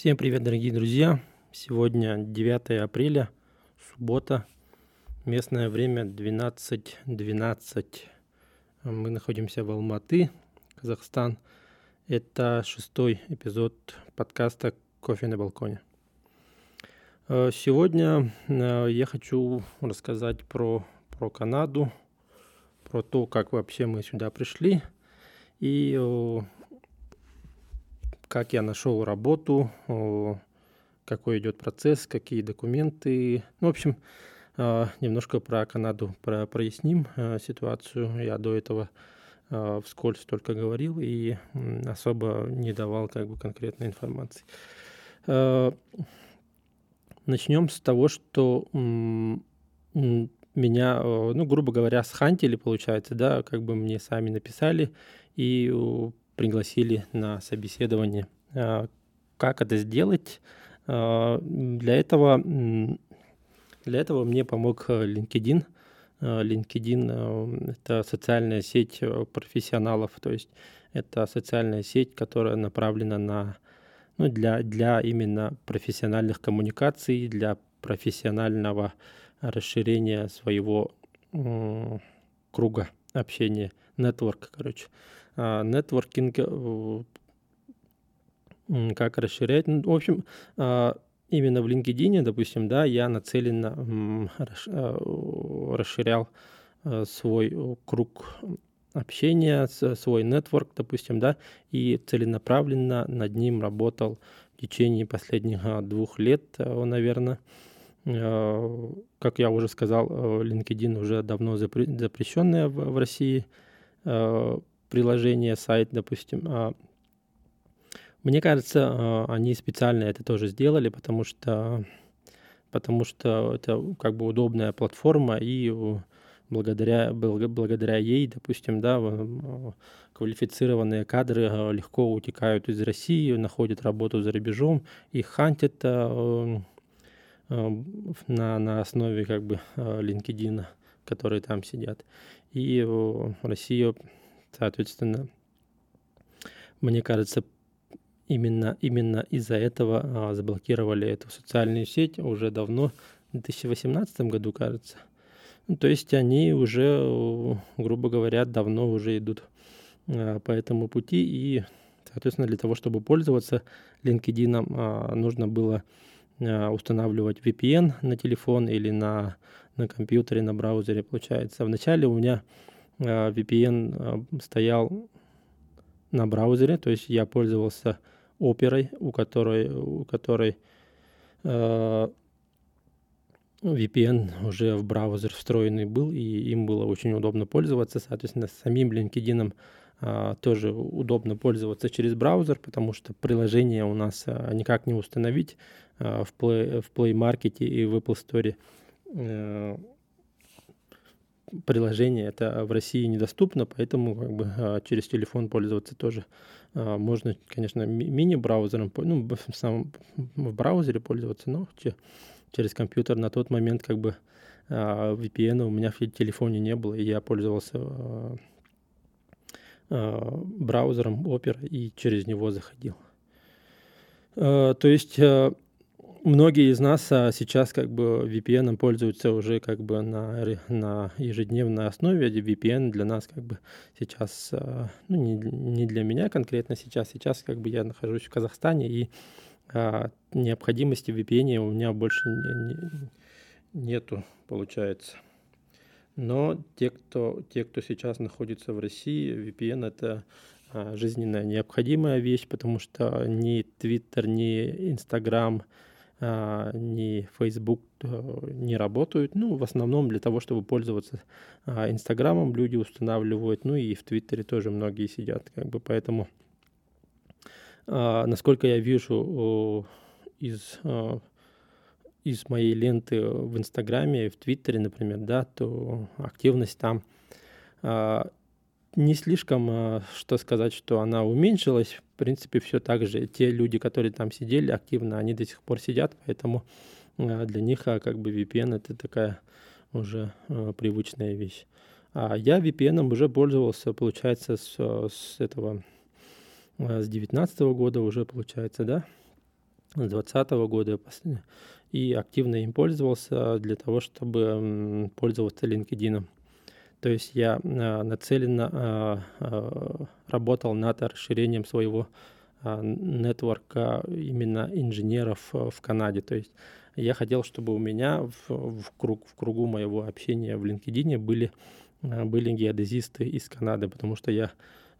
Всем привет, дорогие друзья! Сегодня 9 апреля, суббота, местное время 12.12. 12. Мы находимся в Алматы, Казахстан. Это шестой эпизод подкаста «Кофе на балконе». Э, сегодня э, я хочу рассказать про, про Канаду, про то, как вообще мы сюда пришли и как я нашел работу, какой идет процесс, какие документы. Ну, в общем, а, немножко про Канаду про, проясним а, ситуацию. Я до этого а, вскользь только говорил и особо не давал как бы конкретной информации. Начнем с того, что меня, ну, грубо говоря, схантили, получается, да, как бы мне сами написали и пригласили на собеседование. А, как это сделать? А, для этого, для этого мне помог э, LinkedIn. А, LinkedIn э, – это социальная сеть э, профессионалов, то есть это социальная сеть, которая направлена на, ну, для, для именно профессиональных коммуникаций, для профессионального расширения своего круга общения, нетворк, короче. А, нетворкинг, э, как расширять. Ну, в общем, а, именно в LinkedIn, допустим, да, я нацеленно а, расширял свой круг общения, свой нетворк, допустим, да, и целенаправленно над ним работал в течение последних двух лет, наверное. Как я уже сказал, LinkedIn уже давно запрещенная в России приложение, сайт, допустим. А, мне кажется, а, они специально это тоже сделали, потому что, потому что это как бы удобная платформа, и благодаря, благодаря ей, допустим, да, квалифицированные кадры а, легко утекают из России, находят работу за рубежом, их хантят на, на основе как бы LinkedIn, которые там сидят. И Россия Соответственно, мне кажется, именно, именно из-за этого а, заблокировали эту социальную сеть уже давно, в 2018 году, кажется. Ну, то есть они уже, грубо говоря, давно уже идут а, по этому пути. И, соответственно, для того, чтобы пользоваться LinkedIn, а, нужно было а, устанавливать VPN на телефон или на, на компьютере, на браузере, получается. Вначале у меня VPN э, стоял на браузере, то есть я пользовался оперой, у которой, у которой э, VPN уже в браузер встроенный был, и им было очень удобно пользоваться. Соответственно, самим LinkedIn э, тоже удобно пользоваться через браузер, потому что приложение у нас э, никак не установить э, в, Play, в Play Market и в Apple Store. Э, приложение это в России недоступно, поэтому как бы а, через телефон пользоваться тоже а, можно, конечно, мини-браузером, ну, в самом в браузере пользоваться, но через компьютер на тот момент как бы а, VPN у меня в телефоне не было, и я пользовался браузером Opera и через него заходил. То есть многие из нас а, сейчас как бы VPN пользуются уже как бы на, на ежедневной основе. VPN для нас как бы сейчас, а, ну не, не для меня конкретно сейчас, сейчас как бы я нахожусь в Казахстане и а, необходимости VPN у меня больше не, не, нету, получается. Но те кто, те, кто сейчас находится в России, VPN это а, жизненно необходимая вещь, потому что ни Twitter, ни Instagram, ни Facebook э, не работают. Ну, в основном для того, чтобы пользоваться а, Инстаграмом, люди устанавливают. Ну и в Твиттере тоже многие сидят. Как бы поэтому, а, насколько я вижу из из моей ленты в Инстаграме, в Твиттере, например, да, то активность там не слишком, а, что сказать, что она уменьшилась. В принципе, все так же. Те люди, которые там сидели активно, они до сих пор сидят, поэтому а, для них а, как бы VPN это такая уже привычная вещь. А я VPN уже пользовался, получается, с, с этого, с 19 года уже, получается, да. с 2020 года и активно им пользовался для того, чтобы пользоваться LinkedIn. То есть я а, нацеленно а, а, работал над расширением своего нетворка именно инженеров в Канаде. То есть я хотел, чтобы у меня в, в, круг, в кругу моего общения в LinkedIn были, были геодезисты из Канады, потому что я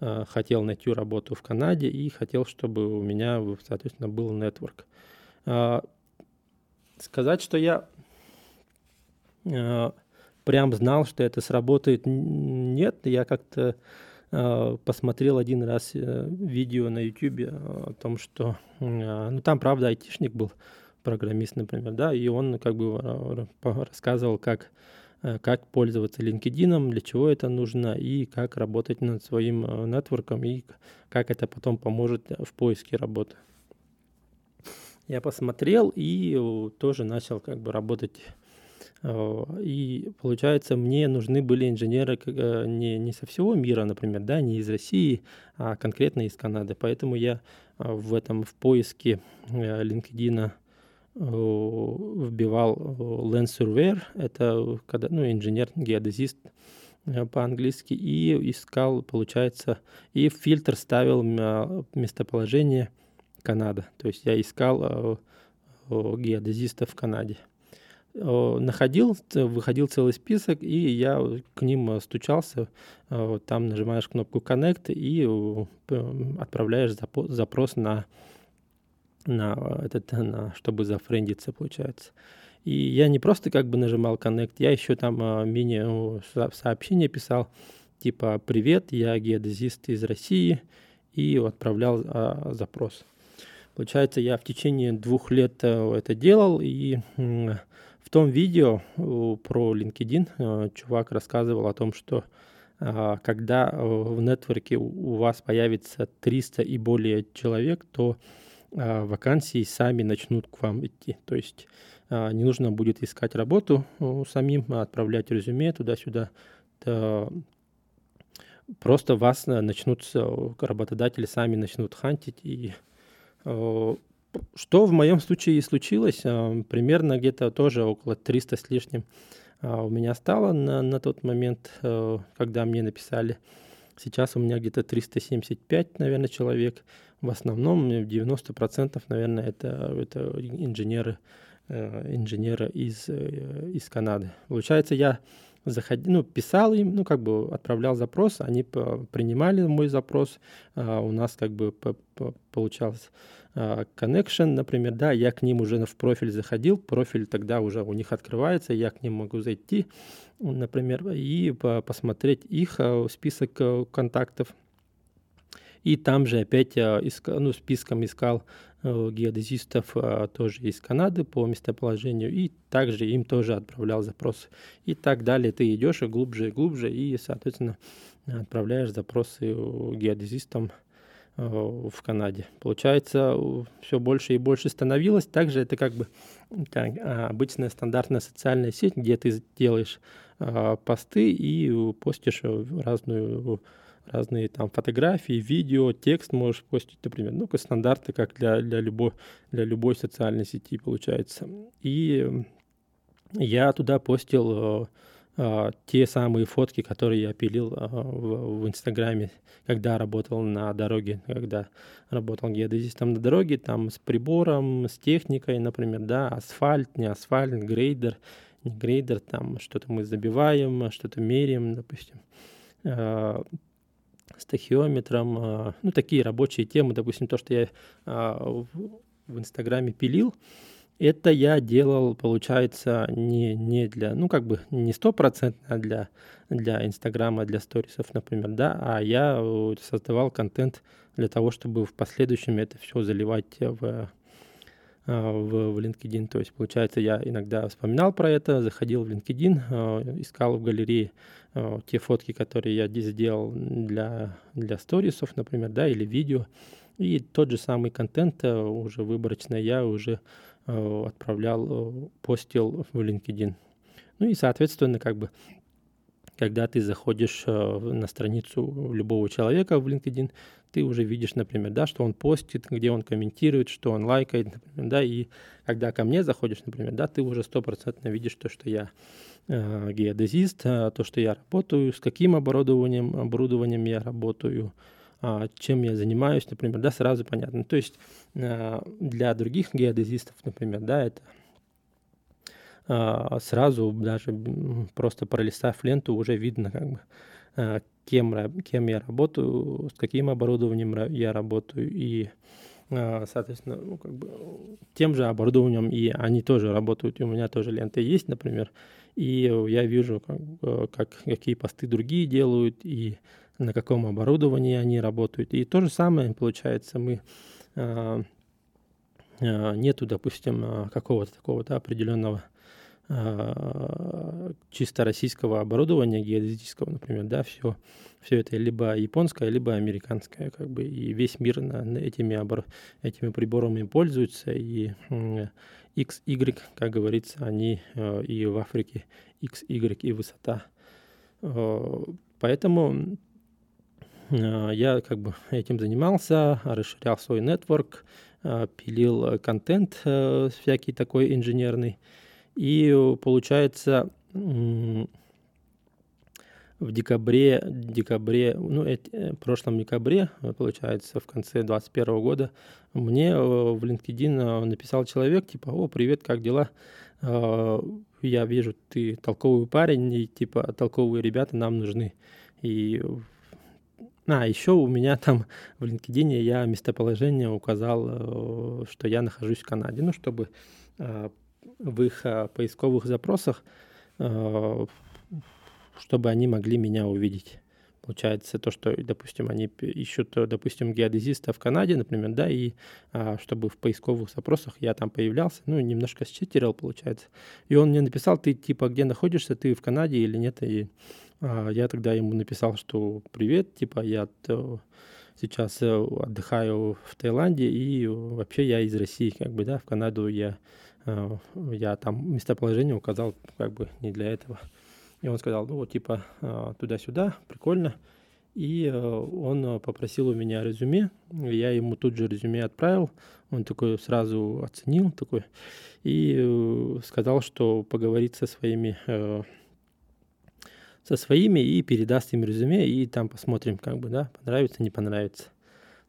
хотел найти работу в Канаде и хотел, чтобы у меня, соответственно, был нетворк. Сказать, что я прям знал, что это сработает. Нет, я как-то э, посмотрел один раз э, видео на YouTube о том, что, э, ну там, правда, айтишник был, программист, например, да, и он как бы рассказывал, как, как пользоваться LinkedIn, для чего это нужно, и как работать над своим нетворком, и как это потом поможет в поиске работы. Я посмотрел и тоже начал как бы работать Э, и получается, мне нужны были инженеры э, не, не со всего мира, например, да, не из России, а конкретно из Канады. Поэтому я э, в этом в поиске LinkedIn вбивал Land Surveyor, это когда, ну, инженер-геодезист по-английски, и искал, получается, и фильтр ставил местоположение Канада. То есть я искал геодезистов в Канаде находил, выходил целый список, и я к ним э, стучался. Э, там нажимаешь кнопку Connect и отправляешь запрос на, на этот, на, чтобы зафрендиться, получается. И я не просто как бы нажимал Connect, я еще там э, мини-сообщение писал, типа «Привет, я геодезист из России», и отправлял запрос. Получается, я в течение двух лет это делал, и в том видео э, про LinkedIn э, чувак рассказывал о том, что э, когда в нетворке у вас появится 300 и более человек, то вакансии сами начнут к вам идти. То есть не нужно будет искать работу самим, а отправлять резюме туда-сюда. Просто вас начнут, работодатели сами начнут хантить и что в моем случае и случилось. А, примерно где-то тоже около 300 с лишним а, у меня стало на, на тот момент, э, когда мне написали. Сейчас у меня где-то 375, наверное, человек. В основном 90%, наверное, это, это инженеры, э, инженеры из, э, из Канады. Получается, я заходил, ну, писал им, ну, как бы отправлял запрос, они принимали мой запрос, а у нас как бы получалось а, connection, например, да, я к ним уже в профиль заходил, профиль тогда уже у них открывается, я к ним могу зайти, например, и посмотреть их а, список э, контактов. И там же опять искал, ну, списком искал геодезистов тоже из Канады по местоположению, и также им тоже отправлял запросы. И так далее. Ты идешь глубже и глубже, и, соответственно, отправляешь запросы геодезистам Э, в Канаде. Получается, все больше и больше становилось. Также это как бы как, а, обычная стандартная социальная сеть, где ты делаешь а, посты и постишь разную разные там фотографии, видео, текст можешь постить, например, ну, как стандарты, как для, для, любой, для любой социальной сети получается. И я туда постил а, те самые фотки, которые я пилил а, в, в Инстаграме, когда работал на дороге, когда работал геодезистом на дороге, там с прибором, с техникой, например, да, асфальт, не асфальт, грейдер, не грейдер, там что-то мы забиваем, что-то меряем, допустим, а, с тахиометром, ну, такие рабочие темы, допустим, то, что я в, в Инстаграме пилил, это я делал, получается, не, не для, ну, как бы не стопроцентно для, для Инстаграма, для сторисов, например, да, а я э, создавал контент для того, чтобы в последующем это все заливать в, в, в LinkedIn. То есть, получается, я иногда вспоминал про это, заходил в LinkedIn, э, искал в галерее те фотки, которые я сделал для, для сторисов, например, да, или видео. И тот же самый контент уже выборочно я уже Э, отправлял, э, постил в LinkedIn. Ну и, соответственно, как бы, когда ты заходишь на страницу любого человека в LinkedIn, ты уже видишь, например, да, что он постит, где он комментирует, что он лайкает, например, да, и когда ко мне заходишь, например, да, ты уже стопроцентно видишь то, что я э, геодезист, то, что я работаю, с каким оборудованием, оборудованием я работаю, а, чем я занимаюсь, например, да, сразу понятно. То есть а, для других геодезистов, например, да, это сразу даже просто пролистав ленту уже видно, как бы, кем, кем я работаю, с каким оборудованием я работаю и соответственно, ну, как бы, тем же оборудованием, и они тоже работают, и у меня тоже ленты есть, например, и я вижу, как, как, какие посты другие делают, и на каком оборудовании они работают. И то же самое получается, мы а, а, нету, допустим, а, какого-то такого да, определенного чисто российского оборудования геодезического, например, да, все, все это либо японское, либо американское, как бы, и весь мир на, этими, обор, этими приборами пользуется, и X, Y, как говорится, они и в Африке X, Y и высота. Поэтому Э, я как бы этим занимался, расширял свой нетворк, э, пилил контент э, всякий такой инженерный. И получается, в декабре, декабре, ну, в прошлом декабре, получается, в конце 2021 года, мне в LinkedIn написал человек, типа, о, привет, как дела? Я вижу, ты толковый парень, и, типа, толковые ребята нам нужны. И а, еще у меня там в LinkedIn я местоположение указал, э, что я нахожусь в Канаде, ну, чтобы э, в их э, поисковых запросах, чтобы они могли меня увидеть. Получается то, что, допустим, они ищут, допустим, геодезиста в Канаде, например, да, и а, чтобы в поисковых запросах я там появлялся, ну, немножко считерил, получается. И он мне написал, ты, типа, где находишься, ты в Канаде или нет, и а, я тогда ему написал, что привет, типа я сейчас э, отдыхаю в Таиланде и вообще я из России, как бы, да, в Канаду я, я там местоположение указал как бы не для этого. И он сказал, ну вот типа э, туда-сюда, прикольно. И он попросил у меня резюме, я ему тут же резюме отправил, он такой сразу оценил такой и сказал, что поговорит со своими со своими и передаст им резюме, и там посмотрим, как бы, да, понравится, не понравится.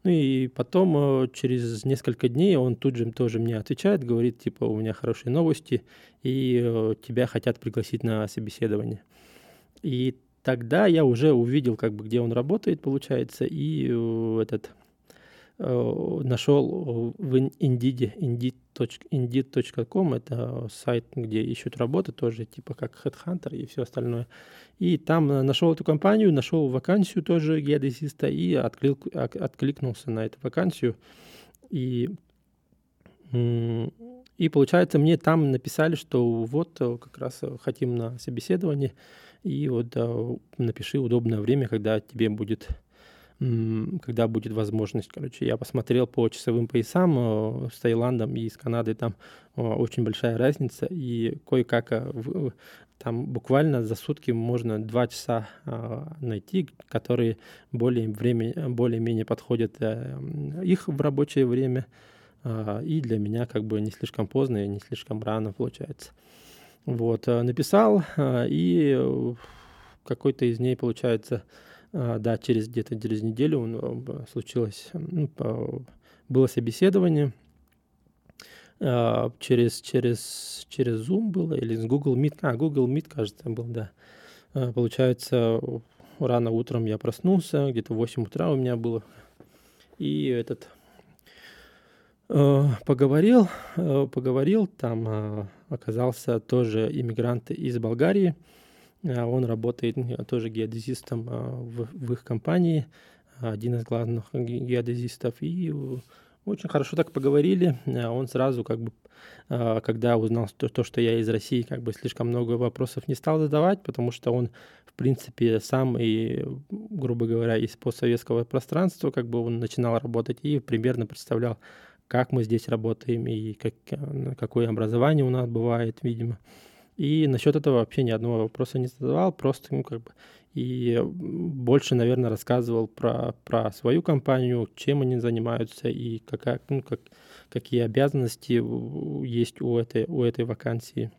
Ну и потом, э, через несколько дней, он тут же тоже мне отвечает, говорит, типа, у меня хорошие новости, и э, тебя хотят пригласить на собеседование. И тогда я уже увидел, как бы, где он работает, получается, и э, этот нашел в Indeed, indeed.com, это сайт, где ищут работы, тоже типа как Headhunter и все остальное. И там нашел эту компанию, нашел вакансию тоже геодезиста и отклик, откликнулся на эту вакансию. И, и получается, мне там написали, что вот э, как раз хотим на собеседование, и вот напиши удобное время, когда тебе будет когда будет возможность. Короче, я посмотрел по часовым поясам э, с Таиландом и с Канадой, там э, очень большая разница, и кое-как э, там буквально за сутки можно два часа найти, которые более время, более-менее подходят их в рабочее время, и для меня как бы не слишком поздно и не слишком рано получается. Вот, написал, и какой-то из ней, получается, а, да, через где-то через неделю э, случилось, ну, было собеседование, а, через, через, через Zoom было или с Google Meet, а, Google Meet, кажется, был, да. А, получается, рано утром я проснулся, где-то в 8 утра у меня было, и этот поговорил, поговорил, там оказался тоже иммигрант из Болгарии, а, он работает тоже геодезистом а, в, в их компании, один из главных геодезистов. И очень хорошо так поговорили. А он сразу как бы, когда узнал то, то, что я из России, как бы слишком много вопросов не стал задавать, потому что он, в принципе, сам и, грубо говоря, из постсоветского пространства, как бы он начинал работать и примерно представлял, как мы здесь работаем и как, какое образование у нас бывает, видимо. И насчет этого вообще ни одного вопроса не задавал, просто, ну, как бы, и больше, наверное, рассказывал про, про свою компанию, чем они занимаются и какая, ну, как, какие обязанности есть у этой, у этой вакансии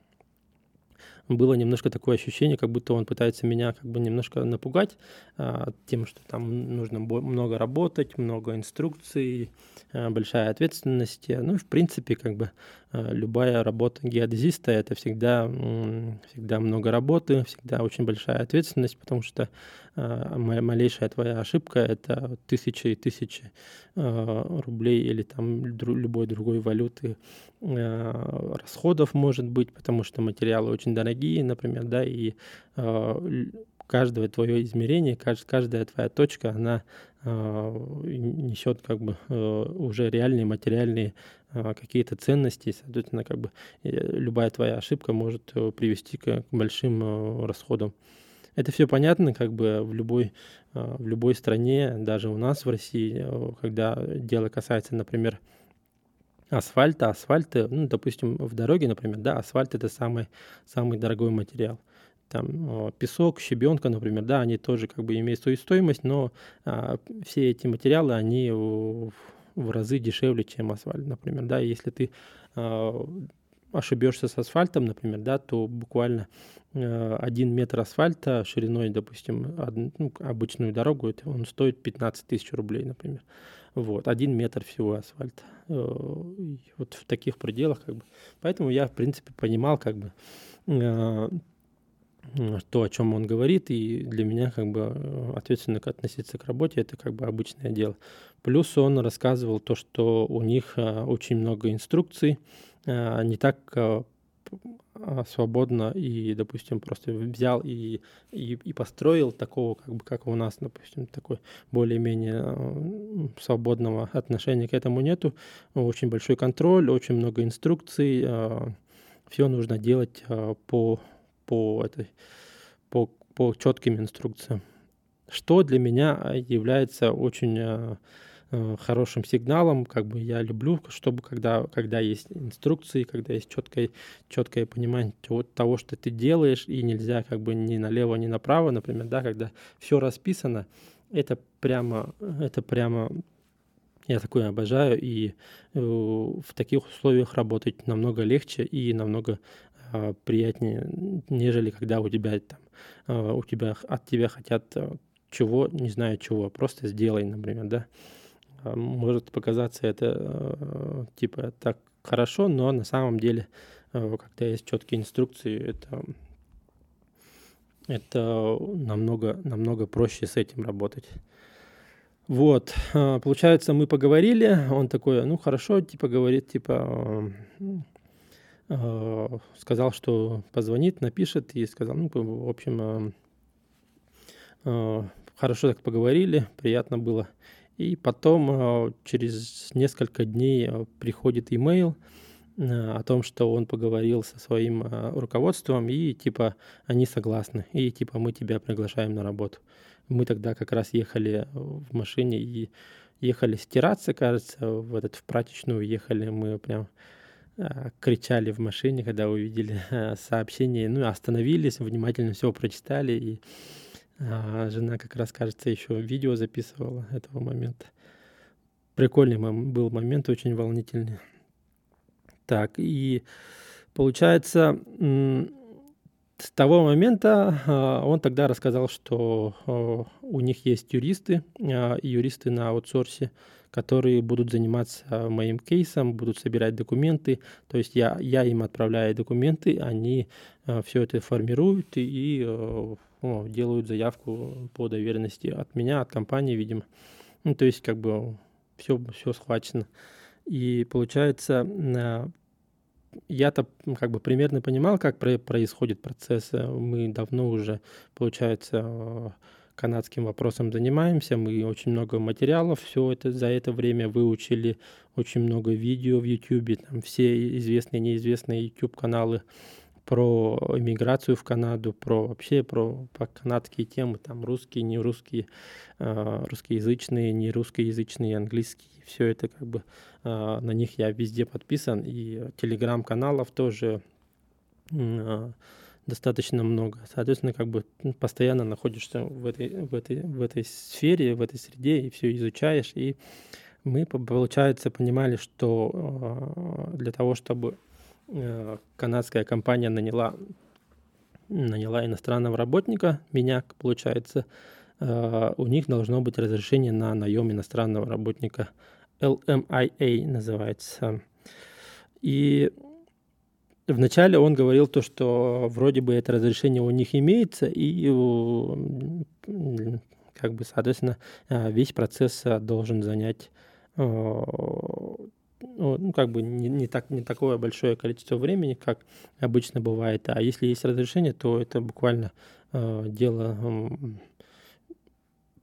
было немножко такое ощущение, как будто он пытается меня как бы немножко напугать а, тем, что там нужно много работать, много инструкций, а, большая ответственность. Ну и в принципе как бы а, любая работа геодезиста это всегда, всегда много работы, всегда очень большая ответственность, потому что малейшая твоя ошибка это тысячи и тысячи а, рублей или там любой другой валюты а, расходов может быть, потому что материалы очень дорогие, например, да, и каждое твое измерение, каждая твоя точка, она несет как бы уже реальные материальные какие-то ценности, соответственно, как бы э, любая твоя ошибка может э, привести к большим расходам. Это все понятно, как бы в любой, а, в любой стране, даже у нас в России, э, когда дело касается, например, асфальта, асфальт, ну, допустим, в дороге, например, да, асфальт это самый, самый дорогой материал. Там песок, щебенка, например, да, они тоже как бы имеют свою стоимость, но а, все эти материалы, они в, в разы дешевле, чем асфальт, например, да, если ты а, ошибешься с асфальтом, например, да, то буквально э, один метр асфальта шириной, допустим, од, ну, обычную дорогу, это он стоит 15 тысяч рублей, например. Вот, один метр всего асфальта. Э, вот в таких пределах, как бы. Поэтому я, в принципе, понимал, как бы, э, то, о чем он говорит, и для меня как бы ответственно относиться к работе это как бы обычное дело. Плюс он рассказывал то, что у них очень много инструкций, не так э, а, свободно и, допустим, просто взял и, и, и построил такого, как бы, как у нас, допустим, такой более-менее свободного отношения к этому нету. Очень большой контроль, очень много инструкций, все нужно делать по, по, этой, по, по четким инструкциям. Что для меня является очень хорошим сигналом. Как бы я люблю, чтобы когда, когда есть инструкции, когда есть четкое, четкое понимание того, что ты делаешь, и нельзя как бы ни налево, ни направо, например, да, когда все расписано, это прямо, это прямо я такое обожаю, и э, в таких условиях работать намного легче и намного э, приятнее, нежели когда у тебя там, э, у тебя от тебя хотят э, чего, не знаю чего, просто сделай, например, да. А, может показаться это э, типа так хорошо, но на самом деле, э, когда есть четкие инструкции, это, это намного, намного проще с этим работать. Вот, получается, мы поговорили, он такой, ну хорошо, типа говорит, типа, э, сказал, что позвонит, напишет, и сказал, ну, в общем, хорошо так поговорили, приятно было. И потом э, через несколько дней э, приходит имейл э, о том, что он поговорил со своим руководством, и типа они согласны, и типа мы тебя приглашаем на работу. Мы тогда как раз ехали в машине и ехали стираться, кажется, в этот в прачечную ехали, мы прям кричали в машине, когда увидели сообщение, ну, остановились, внимательно все прочитали и а жена как раз, кажется, еще видео записывала этого момента. Прикольный был момент, очень волнительный. Так, и получается, с того момента а, он тогда рассказал, что а, у них есть юристы, а, юристы на аутсорсе, которые будут заниматься моим кейсом, будут собирать документы. То есть я, я им отправляю документы, они все это формируют и о, делают заявку по доверенности от меня, от компании, видимо. Ну, то есть, как бы все, все схвачено. И получается, я-то как бы примерно понимал, как происходит процесс. Мы давно уже, получается, канадским вопросом занимаемся. Мы очень много материалов все это за это время выучили, очень много видео в YouTube, там все известные, неизвестные YouTube каналы про иммиграцию в Канаду, про вообще про, про канадские темы, там русские, не русские, э, русскоязычные, не русскоязычные, английские, все это как бы э, на них я везде подписан, и телеграм-каналов тоже достаточно много. Соответственно, как бы постоянно находишься в этой, в этой, в этой сфере, в этой среде, и все изучаешь. И мы, получается, понимали, что для того, чтобы канадская компания наняла, наняла иностранного работника, меня, получается, у них должно быть разрешение на наем иностранного работника. LMIA называется. И Вначале он говорил то, что вроде бы это разрешение у них имеется, и как бы, соответственно, а, весь процесс а, должен занять ну, как бы не, не, так, не такое большое количество времени, как обычно бывает. А если есть разрешение, то это буквально э, дело э,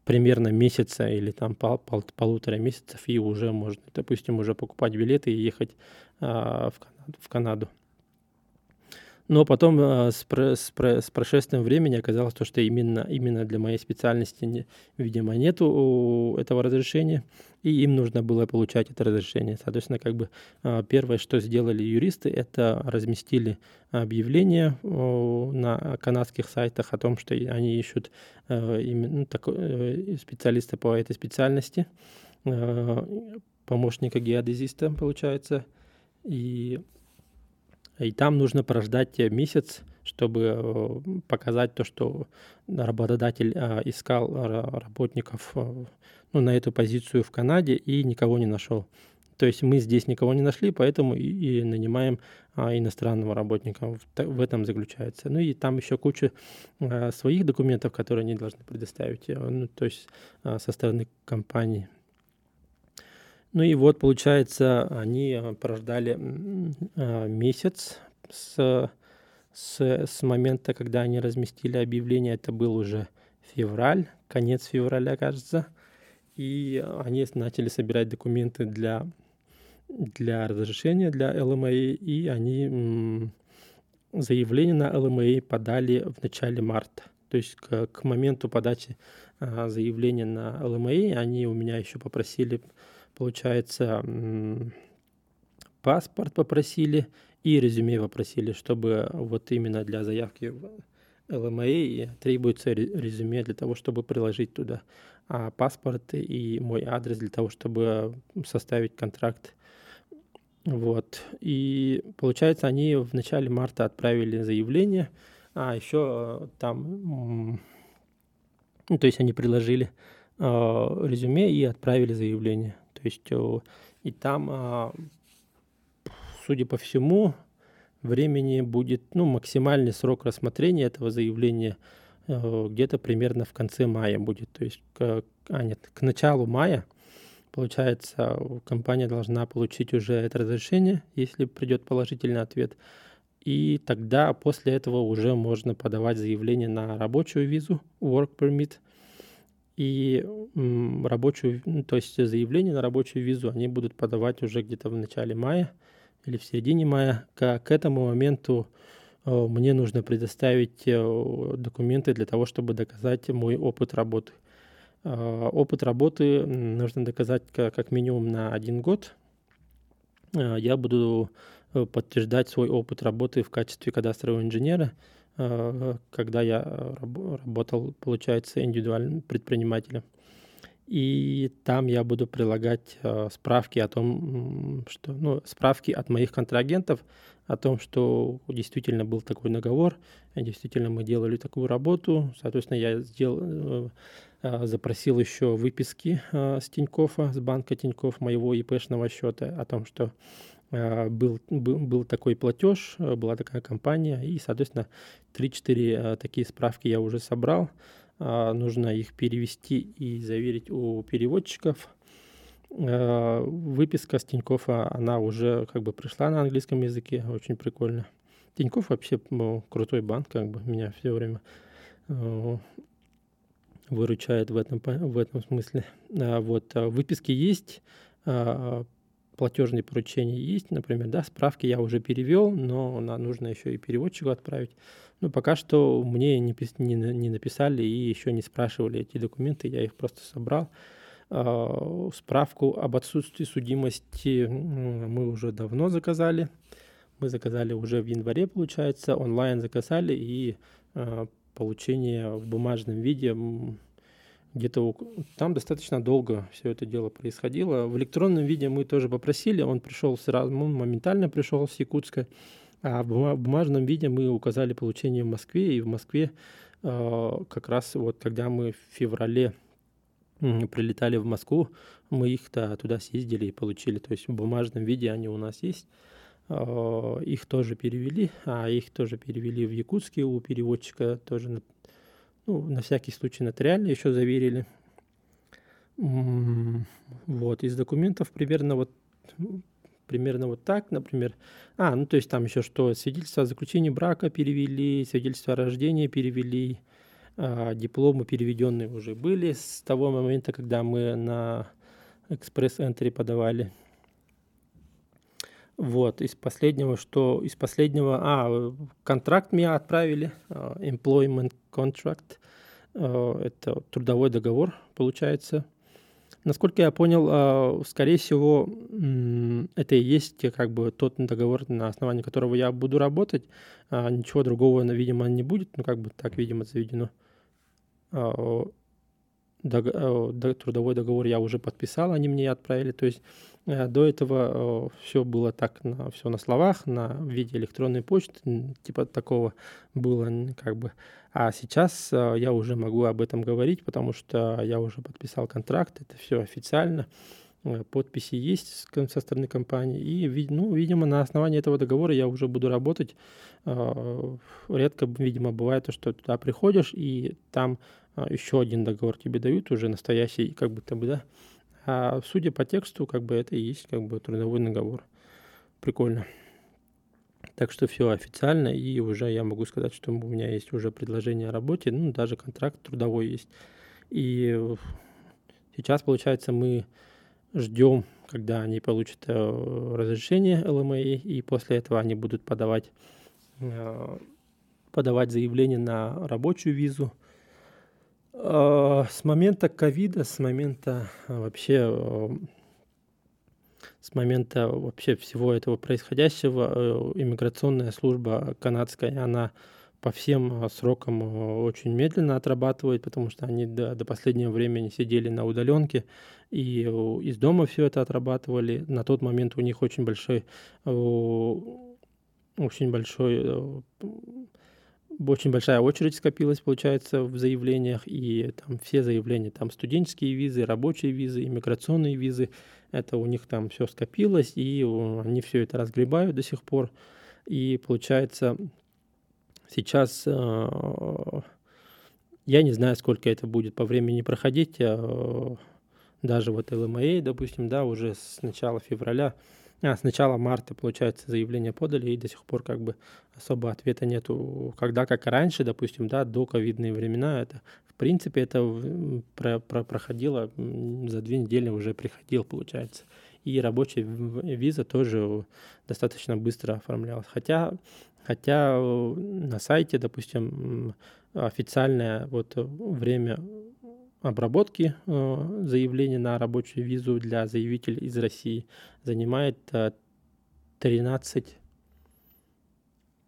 примерно месяца или там пол, пол, полутора месяцев, и уже можно, допустим, уже покупать билеты и ехать э, в, Канаду, в Канаду. Но потом э, с, с, с прошествием времени оказалось то, что именно, именно для моей специальности, видимо, нету этого разрешения, и им нужно было получать это разрешение. Соответственно, как бы э, первое, что сделали юристы, это разместили объявление на канадских сайтах о том, что они ищут э, именно ну, такой, э, специалиста по этой специальности, э, помощника геодезиста, получается, и и там нужно прождать э, месяц, чтобы э, показать то, что работодатель а, искал работников э, ну, на эту позицию в Канаде и никого не нашел. То есть мы здесь никого не нашли, поэтому и, нанимаем а, иностранного работника. В, этом заключается. Ну и там еще куча своих документов, которые они должны предоставить, ну, то есть со стороны компании. Ну и вот, получается, они э, прождали э, месяц с, с, с момента, когда они разместили объявление. Это был уже февраль, конец февраля, кажется. И они начали собирать документы для, для разрешения, для ЛМА, и они заявление на ЛМА подали в начале марта. То есть к, к моменту подачи а, заявления на ЛМА они у меня еще попросили получается, паспорт попросили и резюме попросили, чтобы вот именно для заявки в ЛМА требуется резюме для того, чтобы приложить туда а паспорт и мой адрес для того, чтобы составить контракт. Вот. И получается, они в начале марта отправили заявление, а еще там, то есть они приложили э, резюме и отправили заявление. То есть э, и там, а, судя по всему, времени будет, ну, максимальный срок рассмотрения этого заявления э, где-то примерно в конце мая будет. То есть, к, а нет, к началу мая, получается, компания должна получить уже это разрешение, если придет положительный ответ. И тогда после этого уже можно подавать заявление на рабочую визу, work permit – и рабочую, ну, то есть заявление на рабочую визу они будут подавать уже где-то в начале мая или в середине мая. К, к этому моменту э, мне нужно предоставить э, документы для того, чтобы доказать мой опыт работы. Э, опыт работы нужно доказать как минимум на один год. Я буду подтверждать свой опыт работы в качестве кадастрового инженера – когда я работал, получается, индивидуальным предпринимателем. И там я буду прилагать э, справки о том, что, ну, справки от моих контрагентов о том, что действительно был такой договор, действительно мы делали такую работу. Соответственно, я сделал, э, запросил еще выписки с Тинькоффа, с банка Тинькофф моего ИПшного счета о том, что Э, был, был, был такой платеж, э, была такая компания, и, соответственно, 3-4 э, такие справки я уже собрал. Нужно их перевести и заверить у переводчиков. Выписка с Тинькоффа, она уже как бы пришла на английском языке, очень прикольно. Тинькофф вообще ну, крутой банк, как бы меня все время выручает в этом, в этом смысле. Вот, выписки есть, платежные поручения есть, например, да, справки я уже перевел, но нужно еще и переводчику отправить. Но пока что мне не, не, не написали и еще не спрашивали эти документы, я их просто собрал. Справку об отсутствии судимости мы уже давно заказали. мы заказали уже в январе, получается, онлайн заказали, и э, получение в бумажном виде где-то там достаточно долго все это дело происходило. В электронном виде мы тоже попросили, он пришел сразу, он моментально пришел с Якутска, а в бумажном виде мы указали получение в Москве, и в Москве э, как раз вот когда мы в феврале прилетали в Москву, мы их-то туда съездили и получили. То есть в бумажном виде они у нас есть. Э, их тоже перевели, а их тоже перевели в якутский у переводчика тоже ну, на всякий случай нотариально еще заверили. Вот, из документов примерно вот примерно вот так, например. А, ну то есть там еще что, свидетельство о заключении брака перевели, свидетельство о рождении перевели, а, дипломы переведенные уже были с того момента, когда мы на экспресс-энтри подавали. Вот, из последнего, что из последнего, а, контракт мне отправили, а, employment contract, а, это трудовой договор, получается. Насколько я понял, а, скорее всего, это и есть как бы тот договор, на основании которого я буду работать. Ничего другого, видимо, не будет, ну, как бы так, видимо, заведено трудовой договор я уже подписал, они мне отправили. То есть э, до этого все было так, на, все на словах, на виде электронной почты, типа такого было как бы. А сейчас э, я уже могу об этом говорить, потому что я уже подписал контракт, это все официально. Э, подписи есть со стороны компании. И, ну, видимо, на основании этого договора я уже буду работать. Редко, видимо, бывает, что туда приходишь, и там еще один договор тебе дают, уже настоящий, как бы там, да. А судя по тексту, как бы это и есть как бы трудовой договор. Прикольно. Так что все официально, и уже я могу сказать, что у меня есть уже предложение о работе, ну, даже контракт трудовой есть. И сейчас, получается, мы ждем, когда они получат э, разрешение ЛМА, и после этого они будут подавать, э, подавать заявление на рабочую визу, с момента ковида, с момента а, вообще а, с момента вообще всего этого происходящего э, иммиграционная служба канадская, она по всем срокам очень медленно отрабатывает, потому что они до, до последнего времени сидели на удаленке и из дома все это отрабатывали. На тот момент у них очень большой, очень большой э, очень большая очередь скопилась, получается, в заявлениях, и там все заявления, там студенческие визы, рабочие визы, иммиграционные визы, это у них там все скопилось, и они все это разгребают до сих пор. И получается, сейчас э, я не знаю, сколько это будет по времени проходить, э, даже вот ЛМА, допустим, да, уже с начала февраля а, с начала марта, получается, заявление подали, и до сих пор как бы особо ответа нету. Когда, как раньше, допустим, да, до ковидные времена, это, в принципе, это про, про, проходило, за две недели уже приходил, получается. И рабочая виза тоже достаточно быстро оформлялась. Хотя, хотя на сайте, допустим, официальное вот время обработки э, заявления на рабочую визу для заявителей из России занимает 13,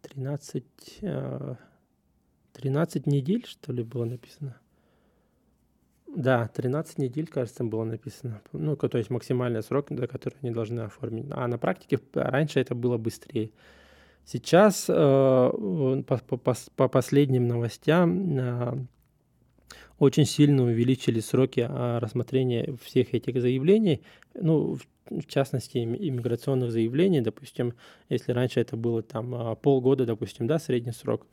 13, 13 недель, что ли, было написано. Да, 13 недель, кажется, было написано. Ну, то есть максимальный срок, до которого они должны оформить. А на практике раньше это было быстрее. Сейчас э, по, по, по последним новостям э, очень сильно увеличили сроки а, рассмотрения всех этих заявлений, ну, в частности, иммиграционных заявлений, допустим, если раньше это было там а, полгода, допустим, да, средний срок,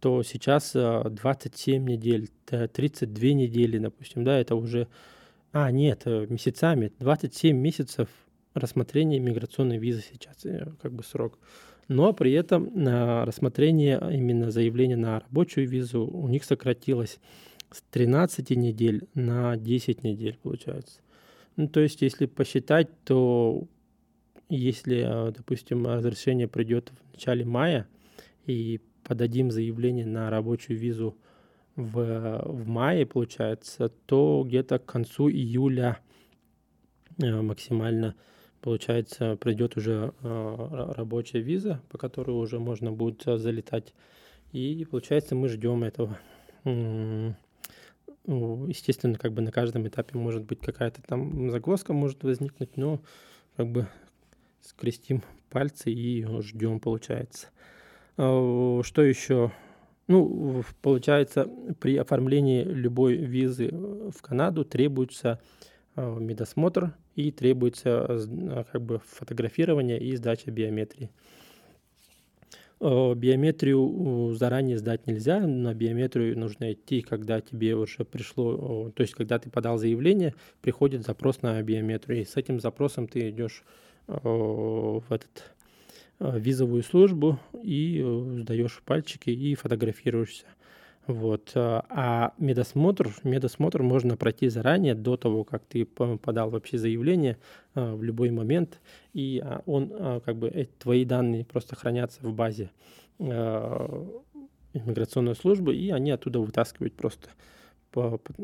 то сейчас 27 а, недель, 32 недели, допустим, да, это уже, а, нет, э, месяцами, 27 месяцев рассмотрения иммиграционной визы сейчас, э, как бы срок. Но при этом рассмотрение именно заявления на рабочую визу у них сократилось с 13 недель на 10 недель получается. Ну, то есть, если посчитать, то если, а, допустим, разрешение придет в начале мая и подадим заявление на рабочую визу в, в мае, получается, то где-то к концу июля э, максимально получается, придет уже э, рабочая виза, по которой уже можно будет залетать. И получается, мы ждем этого. Естественно, как бы на каждом этапе может быть какая-то там загвоздка может возникнуть, но как бы скрестим пальцы и ждем, получается. А, что еще? Ну, получается, при оформлении любой визы в Канаду требуется а, медосмотр и требуется а, как бы фотографирование и сдача биометрии. Биометрию заранее сдать нельзя, на биометрию нужно идти, когда тебе уже пришло, то есть когда ты подал заявление, приходит запрос на биометрию, и с этим запросом ты идешь в этот визовую службу и сдаешь пальчики и фотографируешься. Вот. А медосмотр, медосмотр можно пройти заранее, до того, как ты подал вообще заявление в любой момент, и а, он, а, как бы, твои данные просто хранятся в базе иммиграционной службы, и они оттуда вытаскивают просто.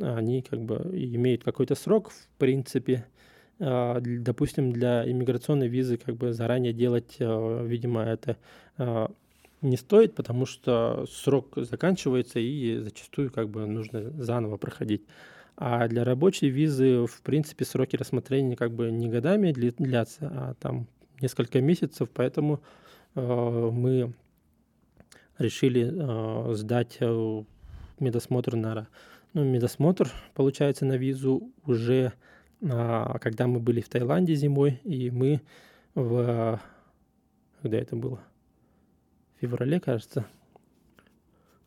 Они как бы имеют какой-то срок, в принципе, допустим, для иммиграционной визы как бы заранее делать, видимо, это не стоит, потому что срок заканчивается и зачастую как бы нужно заново проходить. А для рабочей визы, в принципе, сроки рассмотрения как бы не годами длятся, а там несколько месяцев, поэтому э, мы решили э, сдать э, медосмотр на ну, медосмотр, получается, на визу уже, э, когда мы были в Таиланде зимой, и мы в... Когда это было? Феврале, кажется.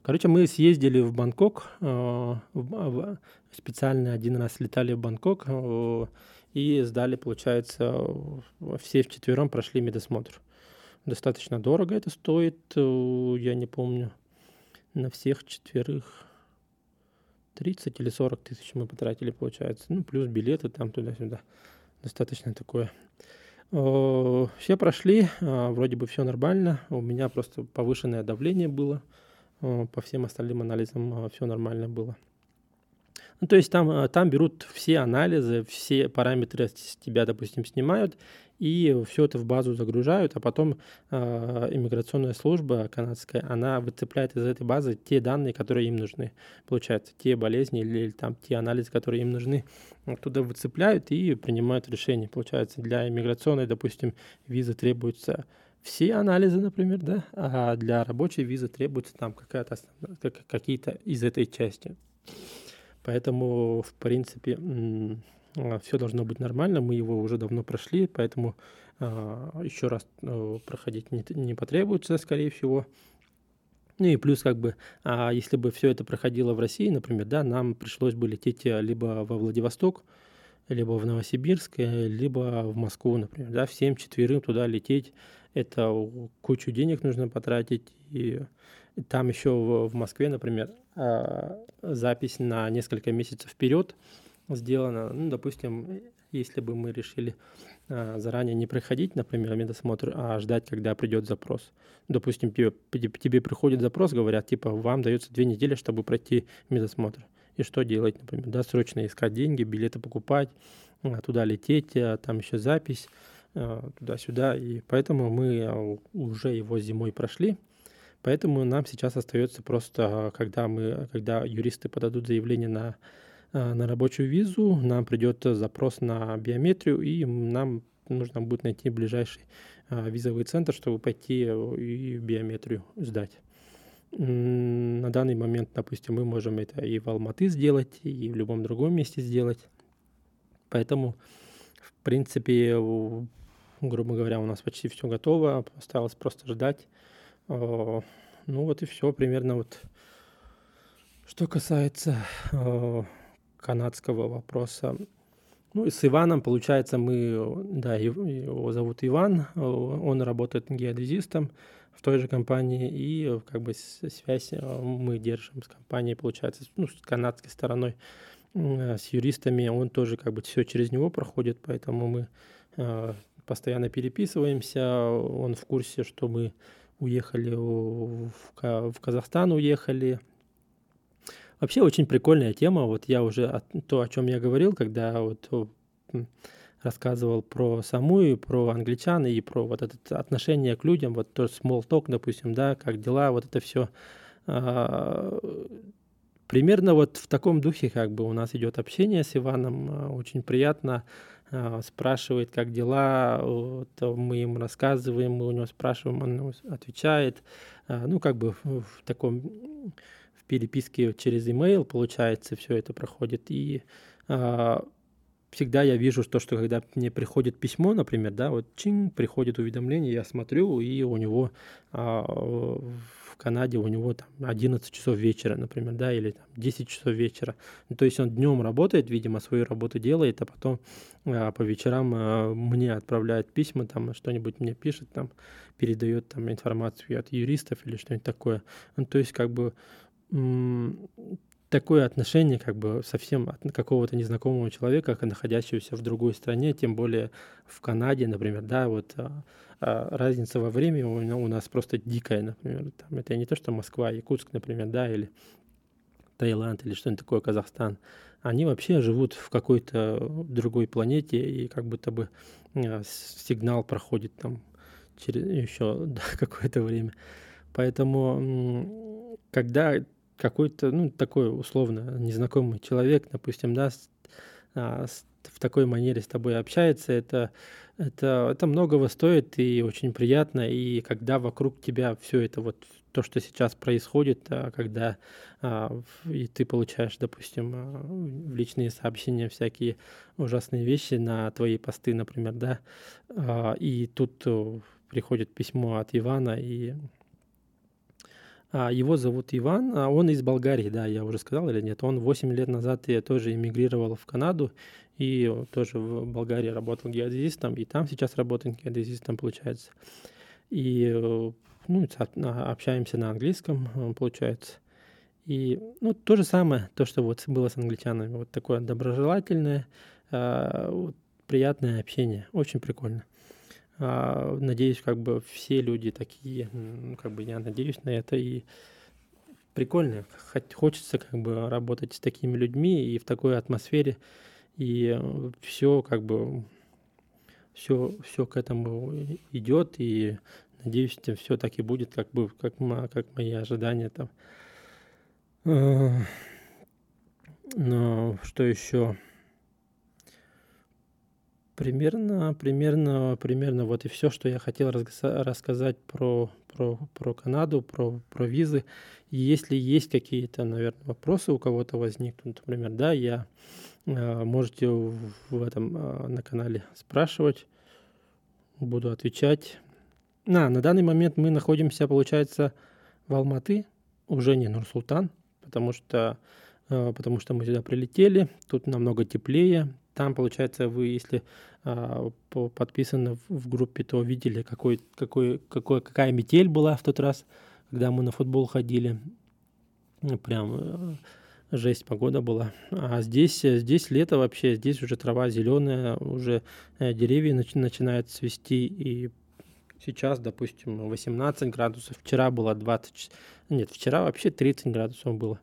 Короче, мы съездили в Бангкок, э, специально один раз летали в Бангкок э, и сдали, получается, все вчетвером прошли медосмотр. Достаточно дорого это стоит, э, я не помню, на всех четверых 30 или 40 тысяч мы потратили, получается. Ну, плюс билеты там туда-сюда. Достаточно такое все прошли, э, вроде бы все нормально. У меня просто повышенное давление было. По всем остальным анализам все нормально было. Ну, то есть там, там берут все анализы, все параметры с тебя, допустим, снимают, и все это в базу загружают, а потом э, иммиграционная служба канадская, она выцепляет из этой базы те данные, которые им нужны. Получается, те болезни или, или там те анализы, которые им нужны, оттуда выцепляют и принимают решение. Получается, для иммиграционной, допустим, визы требуются все анализы, например, да, а для рабочей визы требуется там какая-то, какие-то из этой части. Поэтому, в принципе, все должно быть нормально, мы его уже давно прошли, поэтому а, еще раз э, проходить не, не потребуется, скорее всего. Ну и плюс, как бы, а если бы все это проходило в России, например, да, нам пришлось бы лететь э, либо во Владивосток, либо в Новосибирск, э, либо в Москву, например, да, всем четверым туда лететь, это кучу денег нужно потратить, и там еще в, в Москве, например, запись на несколько месяцев вперед, сделано. Ну, допустим, если бы мы решили а, заранее не проходить, например, медосмотр, а ждать, когда придет запрос. Допустим, тебе, тебе приходит запрос, говорят, типа, вам дается две недели, чтобы пройти медосмотр. И что делать, например, да, срочно искать деньги, билеты покупать, а, туда лететь, а, там еще запись, а, туда-сюда. И поэтому мы уже его зимой прошли. Поэтому нам сейчас остается просто, когда мы, когда юристы подадут заявление на на рабочую визу, нам придет запрос на биометрию, и нам нужно будет найти ближайший а, визовый центр, чтобы пойти и биометрию сдать. На данный момент, допустим, мы можем это и в Алматы сделать, и в любом другом месте сделать. Поэтому, в принципе, грубо говоря, у нас почти все готово, осталось просто ждать. Ну вот и все, примерно вот. Что касается канадского вопроса. Ну и с Иваном, получается, мы, да, его зовут Иван, он работает геодезистом в той же компании, и как бы связь э, мы держим с компанией, получается, ну, с канадской стороной, с юристами, он тоже как бы все через него проходит, поэтому мы э, постоянно переписываемся, он в курсе, что мы уехали в Казахстан, уехали, Вообще очень прикольная тема. Вот я уже то, о чем я говорил, когда вот рассказывал про саму и про англичан, и про вот это отношение к людям, вот то small talk, допустим, да, как дела, вот это все. А, примерно вот в таком духе как бы у нас идет общение с Иваном, а, очень приятно а, спрашивает, как дела, вот, мы ему рассказываем, мы у него спрашиваем, он отвечает, ну, как бы в, таком переписке через email, получается, все это проходит, и всегда я вижу то, что когда мне приходит письмо, например, да, вот чин, приходит уведомление, я смотрю, и у него а, в Канаде у него там 11 часов вечера, например, да, или там 10 часов вечера. Ну, то есть он днем работает, видимо, свою работу делает, а потом а, по вечерам а, мне отправляет письма, там что-нибудь мне пишет, там передает там информацию от юристов или что-нибудь такое. Ну, то есть как бы такое отношение как бы совсем от какого-то незнакомого человека, находящегося в другой стране, тем более в Канаде, например, да, вот а, а, разница во времени у, нас просто дикая, например, там, это не то, что Москва, Якутск, например, да, или Таиланд или что-нибудь такое, Казахстан, они вообще живут в какой-то другой планете, и как будто бы а, сигнал проходит там через еще да, какое-то время. Поэтому, когда какой-то, ну, такой условно незнакомый человек, допустим, да, с, а, с, в такой манере с тобой общается, это, это, это многого стоит и очень приятно. И когда вокруг тебя все это вот то, что сейчас происходит, а, когда а, и ты получаешь, допустим, а, в личные сообщения всякие ужасные вещи на твои посты, например, да, а, и тут приходит письмо от Ивана, и его зовут Иван, а он из Болгарии, да, я уже сказал или нет. Он 8 лет назад я тоже эмигрировал в Канаду и тоже в Болгарии работал геодезистом, и там сейчас работает геодезистом, получается. И ну, общаемся на английском, э, получается. И ну, то же самое, то, что вот было с англичанами, вот такое доброжелательное, э, приятное общение, очень прикольно. А, надеюсь, как бы все люди такие, как бы я надеюсь на это и прикольно. Хоть хочется как бы работать с такими людьми и в такой атмосфере, и все как бы все, все к этому идет, и надеюсь, все так и будет, как бы, как, как мои ожидания там. А, но что еще? Примерно, примерно, примерно вот и все, что я хотел рассказать про, про, про Канаду, про, про визы. Если есть какие-то, наверное, вопросы у кого-то возникнут, например, да, я э, можете в, этом э, на канале спрашивать, буду отвечать. На, на данный момент мы находимся, получается, в Алматы, уже не Нур-Султан, потому что, э, потому что мы сюда прилетели, тут намного теплее, там, получается, вы, если а, подписаны в группе, то видели, какой, какой, какой, какая метель была в тот раз, когда мы на футбол ходили. Прям э, жесть погода была. А здесь, здесь лето вообще, здесь уже трава зеленая, уже э, деревья начи- начинают цвести. И сейчас, допустим, 18 градусов. Вчера было 20... Нет, вчера вообще 30 градусов было.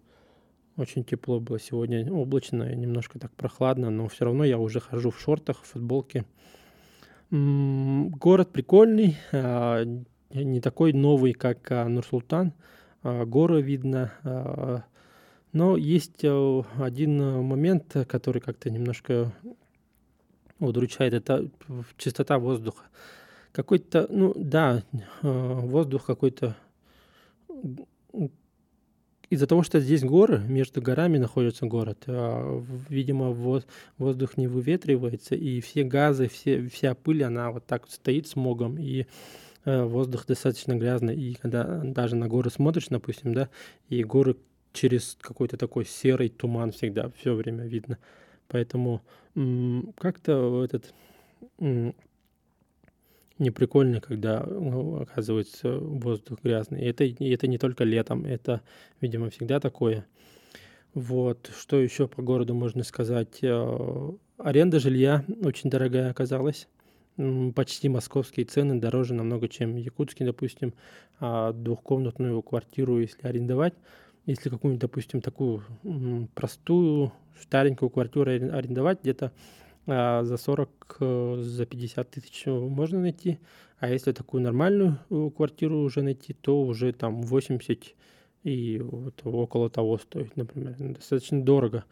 Очень тепло было сегодня, облачно, немножко так прохладно, но все равно я уже хожу в шортах, в футболке. Город прикольный, а, не такой новый, как а, Нур-Султан. А, горы видно. Но есть э, один момент, который как-то немножко удручает. Это чистота воздуха. Какой-то, ну да, воздух какой-то из-за того, что здесь горы, между горами находится город, а, видимо, воздух не выветривается, и все газы, все, вся пыль, она вот так вот стоит смогом, и э, воздух достаточно грязный, и когда даже на горы смотришь, допустим, да, и горы через какой-то такой серый туман всегда все время видно. Поэтому как-то этот неприкольно, когда оказывается воздух грязный. И это, и это не только летом, это, видимо, всегда такое. Вот, что еще по городу можно сказать? Э, аренда жилья очень дорогая оказалась. Почти московские цены дороже намного, чем якутские, допустим. А двухкомнатную квартиру, если арендовать, если какую-нибудь, допустим, такую простую, старенькую квартиру арендовать, где-то а за 40, э, за 50 тысяч можно найти. А если такую нормальную э, квартиру уже найти, то уже там 80 и вот около того стоит, например. Достаточно дорого.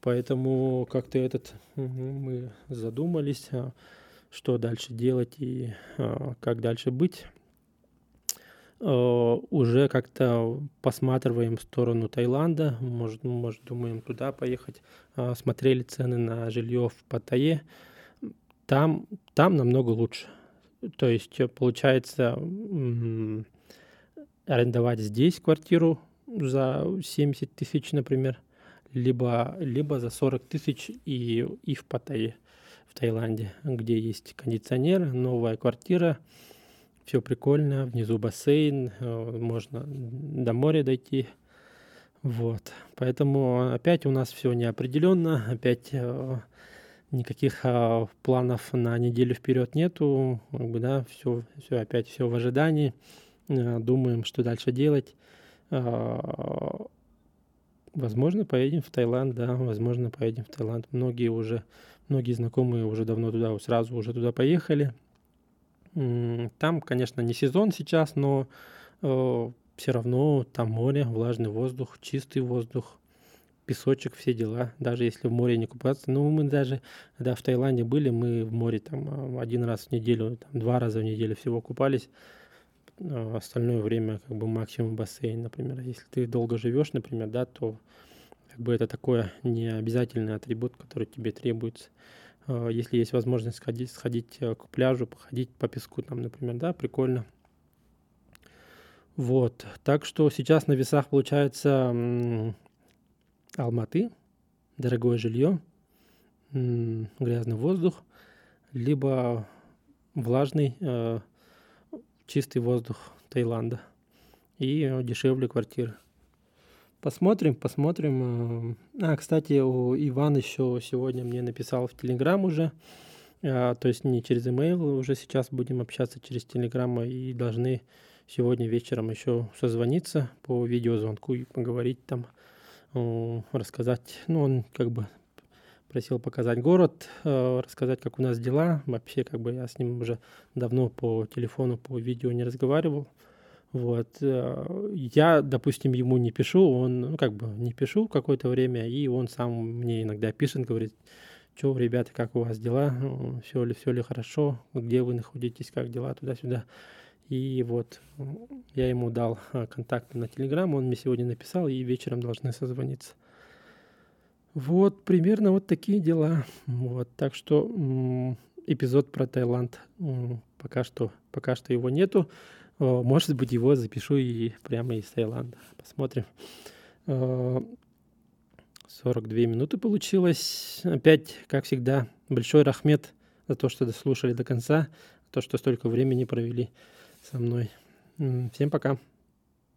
Поэтому как-то этот мы задумались, а, что дальше делать и а, как дальше быть. А, уже как-то посматриваем в сторону Таиланда, может, может думаем туда поехать. Смотрели цены на жилье в Паттайе. Там, там намного лучше. То есть э, получается арендовать здесь квартиру за 70 тысяч, например, либо, либо за 40 тысяч и, и в Паттайе, в Таиланде, где есть кондиционер, новая квартира, все прикольно, внизу бассейн, э, можно до моря дойти. Вот. Поэтому опять у нас все неопределенно, опять э, никаких э, планов на неделю вперед нету, да, все, все опять все в ожидании. Думаем, что дальше делать. Возможно, поедем в Таиланд, да, возможно, поедем в Таиланд. Многие уже, многие знакомые уже давно туда, сразу уже туда поехали. Там, конечно, не сезон сейчас, но э, все равно там море, влажный воздух, чистый воздух, песочек, все дела. Даже если в море не купаться. Ну, мы даже, когда в Таиланде были, мы в море там один раз в неделю, там, два раза в неделю всего купались. А остальное время как бы максимум бассейн, например. Если ты долго живешь, например, да, то как бы это такое не обязательный атрибут, который тебе требуется. А если есть возможность сходить, сходить э, к пляжу, походить по песку там, например, да, прикольно. Вот, так что сейчас на весах получается Алматы, дорогое жилье, грязный воздух, либо влажный э, чистый воздух Таиланда и э, дешевле квартиры. Посмотрим, посмотрим. Э, а, кстати, у Иван еще сегодня мне написал в Телеграм уже, а, то есть не через email, уже сейчас будем общаться через Телеграм и должны сегодня вечером еще созвониться по видеозвонку и поговорить там, рассказать. Ну, он как бы просил показать город, э, рассказать, как у нас дела. Вообще, как бы я с ним уже давно по телефону, по видео не разговаривал. Вот. Э, я, допустим, ему не пишу, он, ну, как бы не пишу какое-то время, и он сам мне иногда пишет, говорит, что, ребята, как у вас дела, все ли, все ли хорошо, где вы находитесь, как дела, туда-сюда. И вот я ему дал э, контакты на Телеграм, он мне сегодня написал, и вечером должны созвониться. Вот примерно вот такие дела. Вот, так что эпизод про Таиланд пока что, пока что его нету. Может быть, его запишу и прямо из Таиланда. Посмотрим. 42 минуты получилось. Опять, как всегда, большой рахмет за то, что дослушали до конца, за то, что столько времени провели со мной. Всем пока.